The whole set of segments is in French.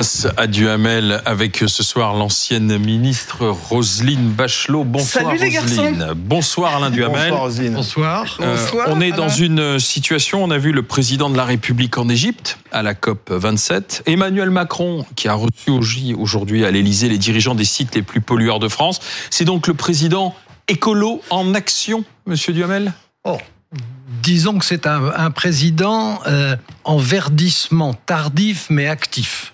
Face à Duhamel avec ce soir l'ancienne ministre Roselyne Bachelot. Bonsoir Salut les Roselyne. garçons. Bonsoir Alain Duhamel. Bonsoir, Roselyne. Bonsoir. Euh, Bonsoir, on est dans Alain. une situation, on a vu le président de la République en Égypte à la COP 27, Emmanuel Macron qui a reçu au- aujourd'hui à l'Élysée les dirigeants des sites les plus pollueurs de France. C'est donc le président écolo en action, monsieur Duhamel? Oh, disons que c'est un, un président euh, en verdissement tardif mais actif.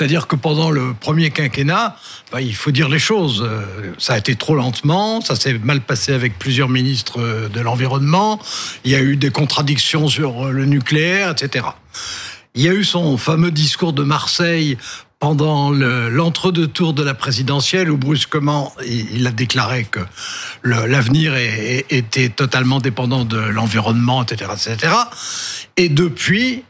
C'est-à-dire que pendant le premier quinquennat, bah, il faut dire les choses. euh, Ça a été trop lentement, ça s'est mal passé avec plusieurs ministres euh, de l'environnement, il y a eu des contradictions sur euh, le nucléaire, etc. Il y a eu son fameux discours de Marseille pendant le- l'entre-deux tours de la présidentielle où brusquement il, a déclaré que l'avenir était totalement dépendant de l'environnement, etc., etc. Et depuis,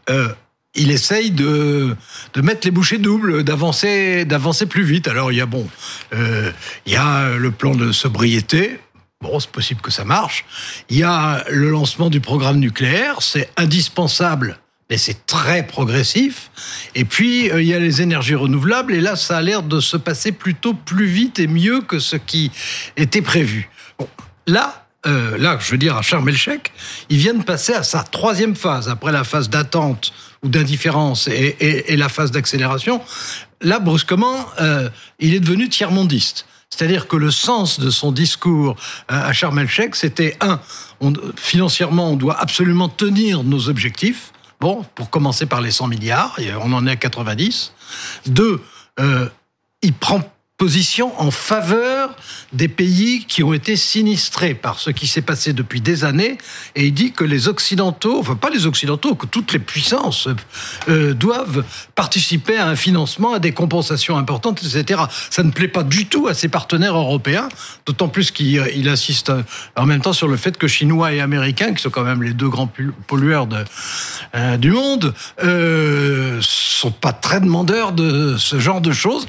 il essaye de, de mettre les bouchées doubles, d'avancer, d'avancer plus vite. Alors il y a bon, euh, il y a le plan de sobriété. Bon, c'est possible que ça marche. Il y a le lancement du programme nucléaire, c'est indispensable, mais c'est très progressif. Et puis, euh, il y a les énergies renouvelables, et là, ça a l'air de se passer plutôt plus vite et mieux que ce qui était prévu. Bon, là, euh, là, je veux dire, à Sharm el-Sheikh, il vient de passer à sa troisième phase, après la phase d'attente ou d'indifférence et, la phase d'accélération. Là, brusquement, euh, il est devenu tiers-mondiste. C'est-à-dire que le sens de son discours euh, à Sharm el-Sheikh, c'était un, financièrement, on doit absolument tenir nos objectifs. Bon, pour commencer par les 100 milliards, et on en est à 90. Deux, il prend position en faveur des pays qui ont été sinistrés par ce qui s'est passé depuis des années, et il dit que les Occidentaux, enfin pas les Occidentaux, que toutes les puissances euh, doivent participer à un financement, à des compensations importantes, etc. Ça ne plaît pas du tout à ses partenaires européens, d'autant plus qu'il euh, insiste euh, en même temps sur le fait que Chinois et Américains, qui sont quand même les deux grands pol- pollueurs euh, du monde, euh, sont pas très demandeurs de ce genre de choses.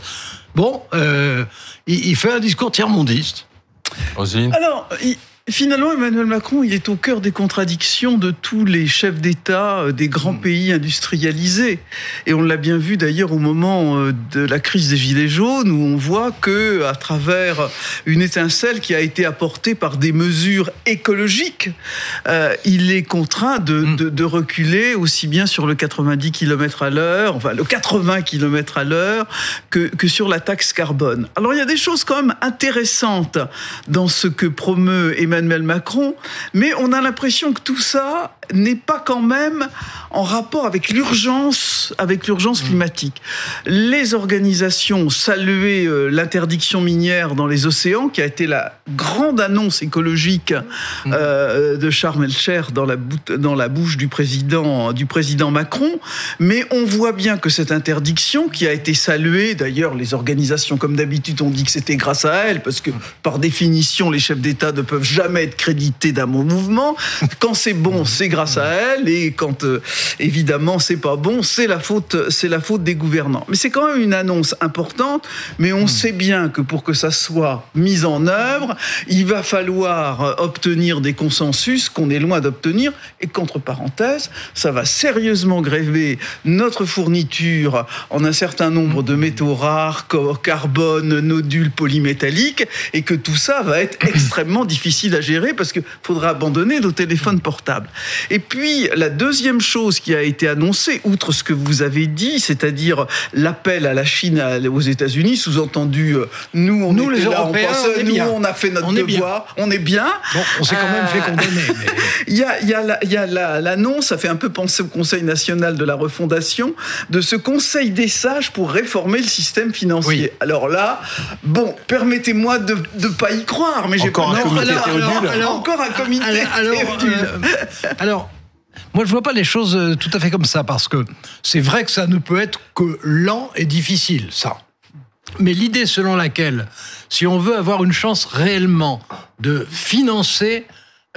Bon, euh, il, il fait un discours tiers-mondiste. Alors, il- finalement, Emmanuel Macron, il est au cœur des contradictions de tous les chefs d'État euh, des grands pays industrialisés. Et on l'a bien vu d'ailleurs au moment euh, de la crise des Gilets jaunes, où on voit que, à travers une étincelle qui a été apportée par des mesures écologiques, euh, il est contraint de, de- de reculer aussi bien sur le 90 km à l'heure, enfin le 80 km à l'heure, que, que sur la taxe carbone. Alors il y a des choses quand même intéressantes dans ce que promeut Emmanuel Macron, mais on a l'impression que tout ça n'est pas quand même en rapport avec l'urgence, avec l'urgence climatique. Les organisations ont salué euh, l'interdiction minière dans les océans, qui a été la grande annonce écologique euh, de Sharm el-Sheikh dans la, dans la bouche du président, du président Macron. Mais on voit bien que cette interdiction, qui a été saluée, d'ailleurs, les organisations, comme d'habitude, ont dit que c'était grâce à elle, parce que par définition, les chefs d'État ne peuvent jamais être crédités d'un bon mouvement. Quand c'est bon, c'est grâce à elle, et quand euh, évidemment c'est pas bon, c'est la faute, c'est la faute des gouvernants. Mais c'est quand même une annonce importante. Mais on sait bien que pour que ça soit mis en œuvre, il va falloir euh, obtenir des consensus qu'on est loin d'obtenir. Et qu'entre parenthèses, ça va sérieusement gréver notre fourniture en un certain nombre de métaux rares, carbone, nodules polymétalliques, et que tout ça va être extrêmement difficile à gérer parce qu'il faudra abandonner nos téléphones portables. Et puis, la deuxième chose qui a été annoncée, outre ce que vous avez dit, c'est-à-dire l'appel à la Chine, aux États-Unis, sous-entendu, euh, nous, on Nous, était les là, Européens, pensait, on nous, bien. on a fait notre On est bien. devoir, on est bien. Bon, on s'est quand même fait condamner. mais- Il y a, il y la- l'annonce, ça fait un peu penser au Conseil national de la refondation, de ce Conseil des sages pour réformer le système financier. Oui. Alors là, bon, permettez-moi de ne pas y croire, mais j'ai pas un non, alors- alors- Encore un comité Alors, euh, alors, moi, je vois pas les choses euh, tout à fait comme ça, parce que c'est vrai que ça ne peut être que lent et difficile, ça. Mais l'idée selon laquelle, si on veut avoir une chance réellement de financer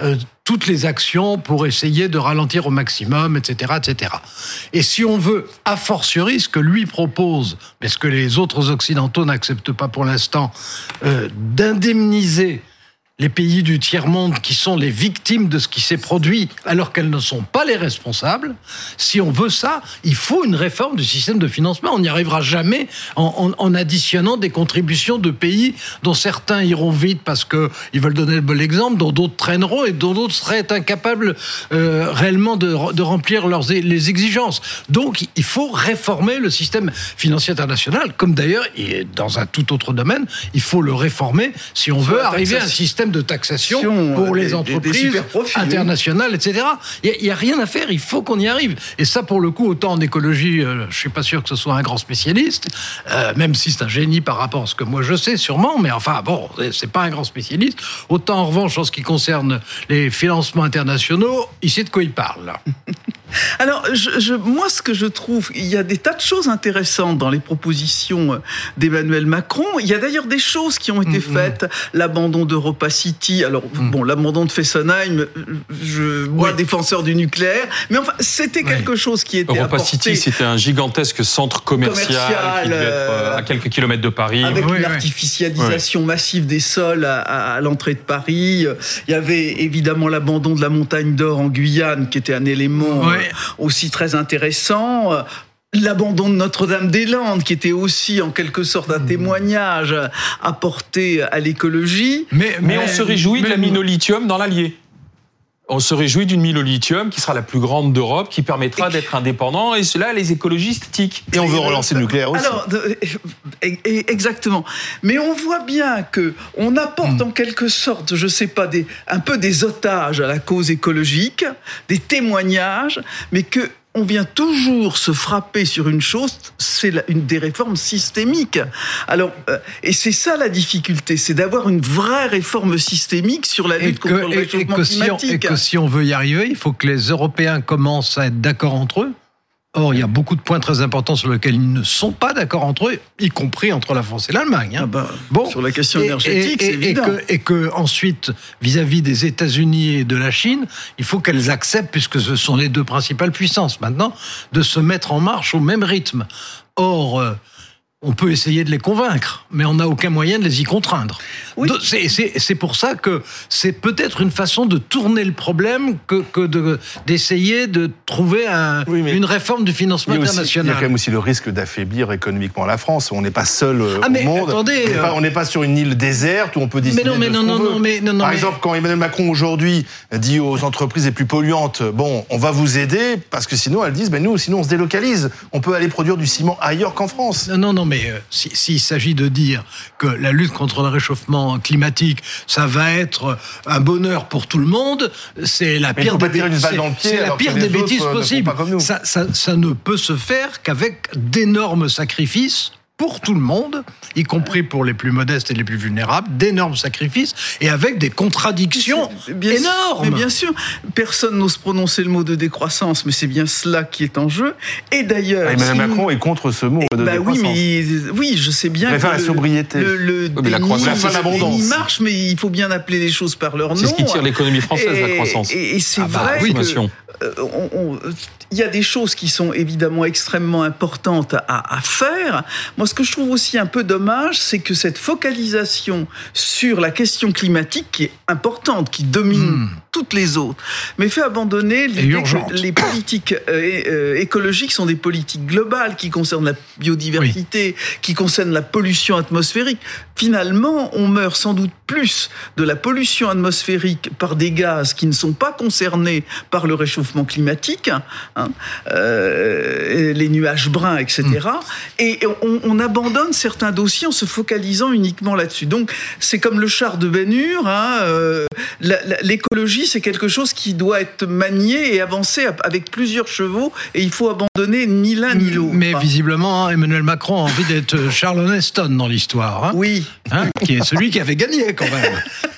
euh, toutes les actions pour essayer de ralentir au maximum, etc., etc. Et si on veut, a fortiori, ce que lui propose, mais ce que les autres occidentaux n'acceptent pas pour l'instant, euh, d'indemniser les pays du tiers-monde qui sont les victimes de ce qui s'est produit alors qu'elles ne sont pas les responsables. Si on veut ça, il faut une réforme du système de financement. On n'y arrivera jamais en, en, additionnant des contributions de pays dont certains iront vite parce qu'ils veulent donner le bon exemple, dont d'autres traîneront et dont d'autres seraient incapables euh, réellement de, de, remplir leurs, les exigences. Donc il faut réformer le système financier international, comme d'ailleurs, dans un tout autre domaine, il faut le réformer si on veut arriver à un système de taxation pour euh, les entreprises internationales, etc. Il n'y a, rien à faire, il faut qu'on y arrive. Et ça, pour le coup, autant en écologie, euh, je ne suis pas sûr que ce soit un grand spécialiste, euh, même si c'est un génie par rapport à ce que moi je sais, sûrement, mais enfin, bon, c'est pas un grand spécialiste. Autant en revanche, en ce qui concerne les financements internationaux, il sait de quoi il parle? Alors, je, moi, ce que je trouve, il y a des tas de choses intéressantes dans les propositions d'Emmanuel Macron. Il y a d'ailleurs des choses qui ont été mm-hmm. faites. L'abandon d'Europa City. Alors, mm. bon, l'abandon de Fessenheim, je, moi, défenseur du nucléaire. Mais enfin, c'était quelque chose qui était Europa City, c'était un gigantesque centre commercial, qui devait être euh, à quelques kilomètres de Paris. Avec l'artificialisation massive des sols à, l'entrée de Paris. Il y avait évidemment l'abandon de la montagne d'or en Guyane, qui était un élément aussi très intéressant l'abandon de Notre-Dame-des-Landes, qui était aussi en quelque sorte un mmh. témoignage apporté à l'écologie. Mais, mais, on se réjouit de la mine au lithium dans l'Allier. On se réjouit d'une mine au lithium qui sera la plus grande d'Europe, qui permettra d'être indépendant, et cela, les écologistes tiquent. Et on veut relancer le nucléaire aussi. Alors, exactement. Mais on voit bien que on apporte mmh. en quelque sorte, je sais pas, des, un peu des otages à la cause écologique, des témoignages, mais que on vient toujours se frapper sur une chose, c'est une des réformes systémiques. Alors, euh, et c'est ça la difficulté, c'est d'avoir une vraie réforme systémique sur la lutte contre le réchauffement climatique. et que si on veut y arriver, il faut que les Européens commencent à être d'accord entre eux Or, il y a beaucoup de points très importants sur lesquels ils ne sont pas d'accord entre eux, y compris entre la France et l'Allemagne. Hein. Ah bah, bon, sur la question énergétique, c'est évident. Et que, ensuite, vis-à-vis des États-Unis et de la Chine, il faut qu'elles acceptent, puisque ce sont les deux principales puissances maintenant, de se mettre en marche au même rythme. Or, euh, on peut essayer de les convaincre, mais on n'a aucun moyen de les y contraindre. C'est pour ça que c'est peut-être une façon de tourner le problème que, que d'essayer de, trouver une réforme du financement international. il y a quand même aussi le risque d'affaiblir économiquement la France. On n'est pas seul euh, ah, au monde. Attendez, on n'est pas, sur une île déserte où on peut décider mais non, mais non, non, mais non, Par exemple, quand Emmanuel Macron aujourd'hui dit aux entreprises les plus polluantes, bon, on va vous aider parce que sinon elles disent, ben nous, sinon on se délocalise. On peut aller produire du ciment ailleurs qu'en France. Non, non, mais mais euh, s'il s'agit de dire que la lutte contre le réchauffement climatique, ça va être un bonheur pour tout le monde, c'est la pire des, la pire des bêtises possibles. Ça, ça ne peut se faire qu'avec d'énormes sacrifices pour tout le monde, y compris pour les plus modestes et les plus vulnérables, d'énormes sacrifices et avec des contradictions énormes. Mais bien sûr, personne n'ose prononcer le mot de décroissance, mais c'est bien cela qui est en jeu. Et d'ailleurs, ah, Emmanuel Macron est contre ce mot de bah décroissance. Oui, mais, oui, je sais bien. que la sobriété. Le, le oui, la croissance, la marche, mais il faut bien appeler les choses par leur nom. C'est ce qui tire l'économie française, la croissance. Et, c'est ah bah vrai oui. que euh, il y a des choses qui sont évidemment extrêmement importantes à, faire. Moi, ce que je trouve aussi un peu dommage, c'est que cette focalisation sur la question climatique, qui est importante, qui domine hmm. toutes les autres, mais fait abandonner l'idée que les politiques euh, euh, écologiques sont des politiques globales qui concernent la biodiversité, qui concernent la pollution atmosphérique. Finalement, on meurt sans doute plus de la pollution atmosphérique par des gaz qui ne sont pas concernés par le réchauffement climatique, hein, euh, les nuages bruns, etc. Et mm. on, abandonne certains dossiers en se focalisant uniquement là-dessus. Donc c'est comme le char de Ben hein, euh, L'écologie, c'est quelque chose qui doit être manié et avancé avec plusieurs chevaux, et il faut abandonner ni l'un ni l'autre. Mais visiblement, hein, Emmanuel Macron a envie d'être Charles Heston dans l'histoire. Hein. oui. qui est celui qui avait gagné quand même.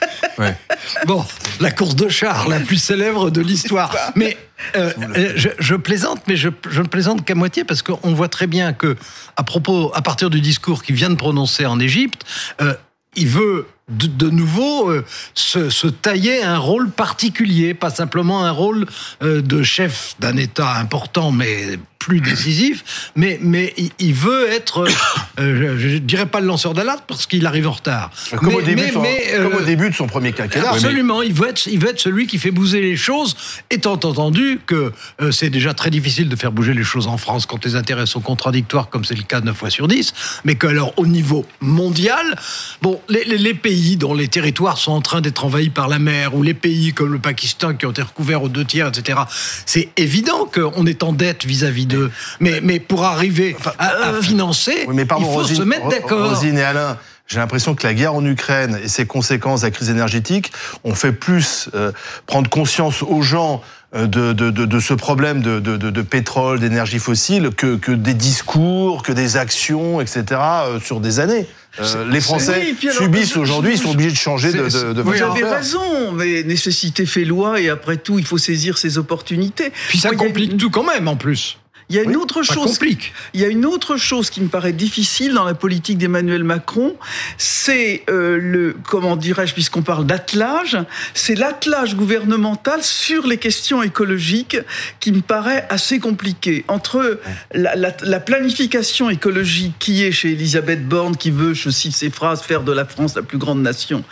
Bon, la course de char, la plus célèbre de l'histoire. Mais euh, euh, je, plaisante, mais je, ne plaisante qu'à moitié parce qu'on voit très bien que, à propos, à partir du discours qu'il vient de prononcer en Égypte, euh, il veut de, de nouveau euh, se, se tailler un rôle particulier, pas simplement un rôle euh, de chef d'un État important, mais plus décisif, mais, mais il- veut être, euh, je, je dirais pas le lanceur d'alerte parce qu'il arrive en retard. Comme, Mais- au début mais- de son, mais, comme euh, au début de son premier quinquennat. Absolument, il, veut être, il veut être celui qui fait bouger les choses, étant entendu que euh, c'est déjà très difficile de faire bouger les choses en France quand les intérêts sont contradictoires, comme c'est le cas 9 fois sur 10, mais que alors au niveau mondial, bon, les, les- les pays dont les territoires sont en train d'être envahis par la mer, ou les pays comme le Pakistan qui ont été recouverts aux deux tiers, etc., c'est évident qu'on est en dette vis-à-vis d'eux. Mais, mais pour arriver à, à financer, Oui, mais pardon, il faut Rosine, se mettre d'accord. Rosine et Alain, j'ai l'impression que la guerre en Ukraine et ses conséquences, la crise énergétique, ont fait plus euh, prendre conscience aux gens euh, de, de, de, de ce problème de, de, pétrole, d'énergie fossile, que, que des discours, que des actions, etc., euh, sur des années. Euh, les Français Oui, alors, subissent aujourd'hui, ils sont obligés de changer de, de, de Vous avez raison, mais nécessité fait loi et après tout, il faut saisir ses opportunités. Puis ça a complique tout quand même en plus. Il y a une Oui, autre chose. complique. Il y a une autre chose qui me paraît difficile dans la politique d'Emmanuel Macron, c'est euh, le comment dirais-je puisqu'on parle d'attelage, c'est l'attelage gouvernemental sur les questions écologiques qui me paraît assez compliqué entre la, la- la planification écologique qui est chez Elisabeth Borne qui veut, je cite ses phrases, faire de la France la plus grande nation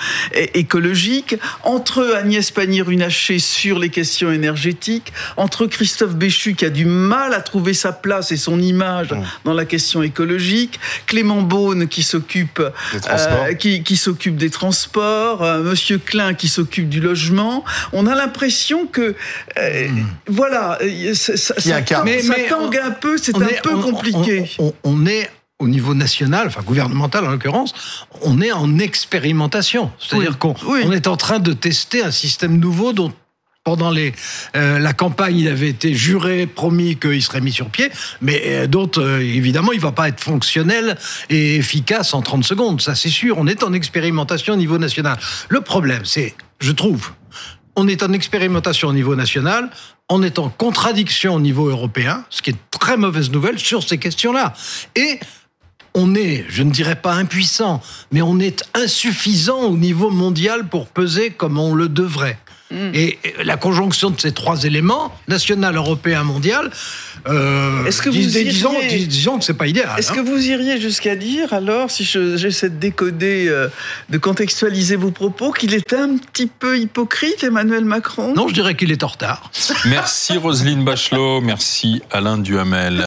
écologique, entre Agnès Pannier-Runacher sur les questions énergétiques, entre Christophe Béchu qui a du mal à trouver sa place et son image dans la question écologique, Clément Beaune qui s'occupe Des transports. euh, qui, qui s'occupe des transports, euh, Monsieur Klein qui s'occupe du logement. On a l'impression que euh, voilà, euh, ça, ça, ça tangue- Mais- ça mais tangue on- un peu, c'est un est- peu on- compliqué. On, on- on est au niveau national, enfin gouvernemental en l'occurrence, on est en expérimentation. C'est-à-dire Oui, qu'on oui. on est en train de tester un système nouveau dont pendant les, euh, la campagne, il avait été juré, promis qu'il serait mis sur pied, mais euh, d'autres, euh, évidemment, il va pas être fonctionnel et efficace en 30 secondes, ça c'est sûr. On est en expérimentation au niveau national. Le problème, c'est, je trouve, on est en expérimentation au niveau national, on est en contradiction au niveau européen, ce qui est très mauvaise nouvelle sur ces questions-là. Et on est, je ne dirais pas impuissant, mais on est insuffisant au niveau mondial pour peser comme on le devrait. Et la conjonction de ces trois éléments, national, européen, mondial, euh, Est-ce que vous dis- dis- iriez- disons, dis- disons que c'est pas idéal. Est-ce hein. que vous iriez jusqu'à dire, alors, si je- j'essaie de décoder, euh, de contextualiser vos propos, qu'il est un petit peu hypocrite, Emmanuel Macron? Non, je dirais qu'il est en retard. Merci Roselyne Bachelot, merci Alain Duhamel.